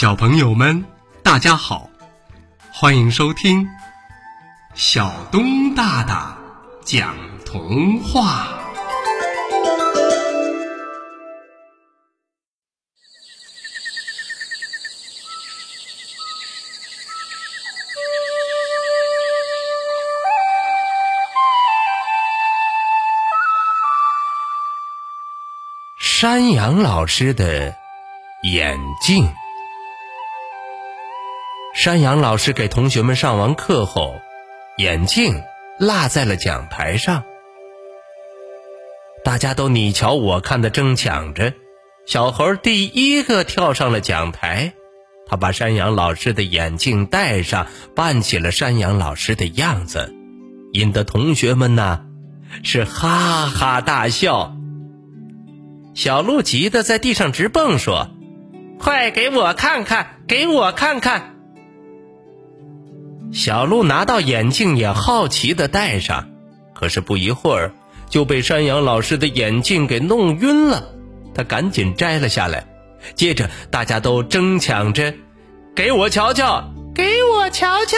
小朋友们，大家好，欢迎收听小东大大讲童话。山羊老师的眼镜。山羊老师给同学们上完课后，眼镜落在了讲台上。大家都你瞧我看的争抢着，小猴第一个跳上了讲台，他把山羊老师的眼镜戴上，扮起了山羊老师的样子，引得同学们呐是哈哈大笑。小鹿急得在地上直蹦，说：“快给我看看，给我看看！”小鹿拿到眼镜，也好奇的戴上，可是不一会儿就被山羊老师的眼镜给弄晕了。他赶紧摘了下来，接着大家都争抢着：“给我瞧瞧，给我瞧瞧！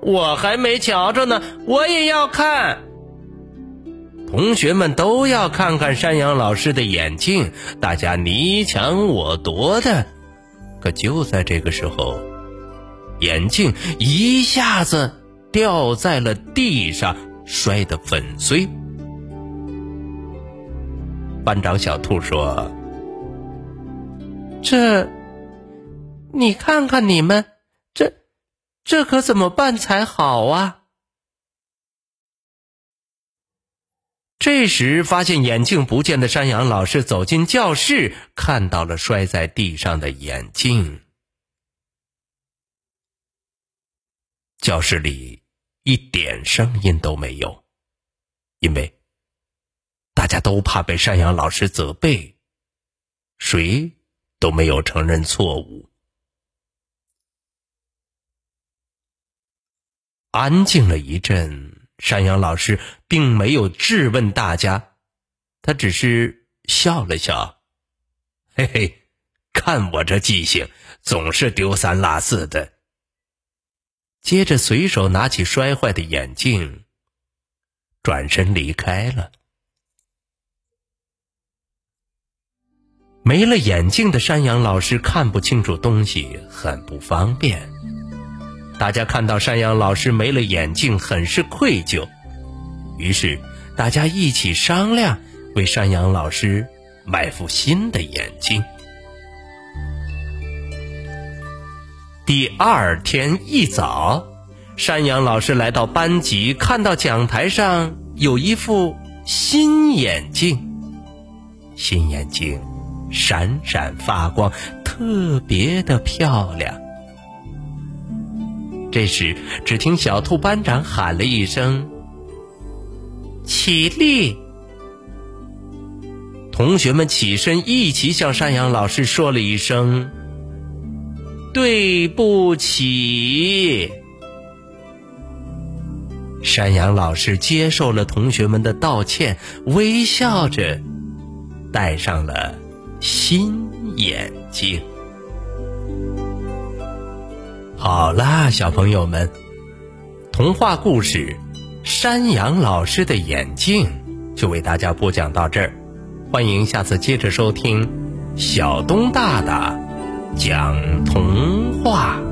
我还没瞧着呢，我也要看。”同学们都要看看山羊老师的眼镜，大家你抢我夺的。可就在这个时候。眼镜一下子掉在了地上，摔得粉碎。班长小兔说：“这，你看看你们，这，这可怎么办才好啊？”这时，发现眼镜不见的山羊老师走进教室，看到了摔在地上的眼镜。教室里一点声音都没有，因为大家都怕被山羊老师责备，谁都没有承认错误。安静了一阵，山羊老师并没有质问大家，他只是笑了笑：“嘿嘿，看我这记性，总是丢三落四的。”接着，随手拿起摔坏的眼镜，转身离开了。没了眼镜的山羊老师看不清楚东西，很不方便。大家看到山羊老师没了眼镜，很是愧疚。于是，大家一起商量，为山羊老师买副新的眼镜。第二天一早，山羊老师来到班级，看到讲台上有一副新眼镜。新眼镜闪闪发光，特别的漂亮。这时，只听小兔班长喊了一声：“起立！”同学们起身，一起向山羊老师说了一声。对不起，山羊老师接受了同学们的道歉，微笑着戴上了新眼镜。好啦，小朋友们，童话故事《山羊老师的眼镜》就为大家播讲到这儿，欢迎下次接着收听小东大大。讲童话。